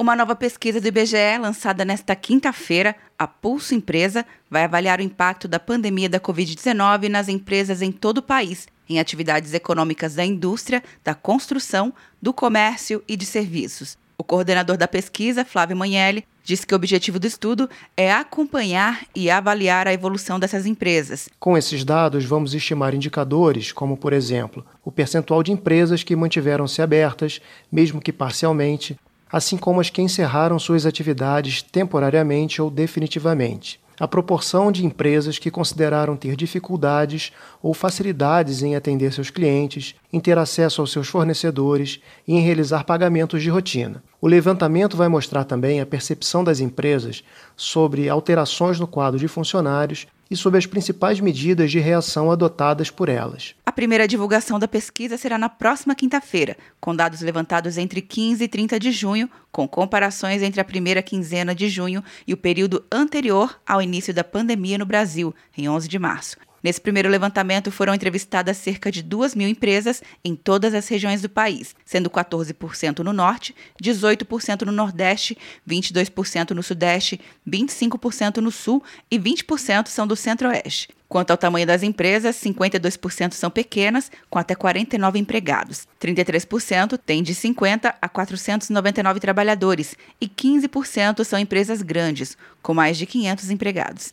Uma nova pesquisa do IBGE, lançada nesta quinta-feira, a Pulso Empresa, vai avaliar o impacto da pandemia da Covid-19 nas empresas em todo o país, em atividades econômicas da indústria, da construção, do comércio e de serviços. O coordenador da pesquisa, Flávio Manelli, disse que o objetivo do estudo é acompanhar e avaliar a evolução dessas empresas. Com esses dados, vamos estimar indicadores, como, por exemplo, o percentual de empresas que mantiveram-se abertas, mesmo que parcialmente, assim como as que encerraram suas atividades temporariamente ou definitivamente. A proporção de empresas que consideraram ter dificuldades ou facilidades em atender seus clientes, em ter acesso aos seus fornecedores e em realizar pagamentos de rotina. O levantamento vai mostrar também a percepção das empresas sobre alterações no quadro de funcionários e sobre as principais medidas de reação adotadas por elas. A primeira divulgação da pesquisa será na próxima quinta-feira, com dados levantados entre 15 e 30 de junho, com comparações entre a primeira quinzena de junho e o período anterior ao início da pandemia no Brasil, em 11 de março. Nesse primeiro levantamento foram entrevistadas cerca de 2 mil empresas em todas as regiões do país, sendo 14% no Norte, 18% no Nordeste, 22% no Sudeste, 25% no Sul e 20% são do Centro-Oeste. Quanto ao tamanho das empresas, 52% são pequenas, com até 49 empregados. 33% têm de 50 a 499 trabalhadores e 15% são empresas grandes, com mais de 500 empregados.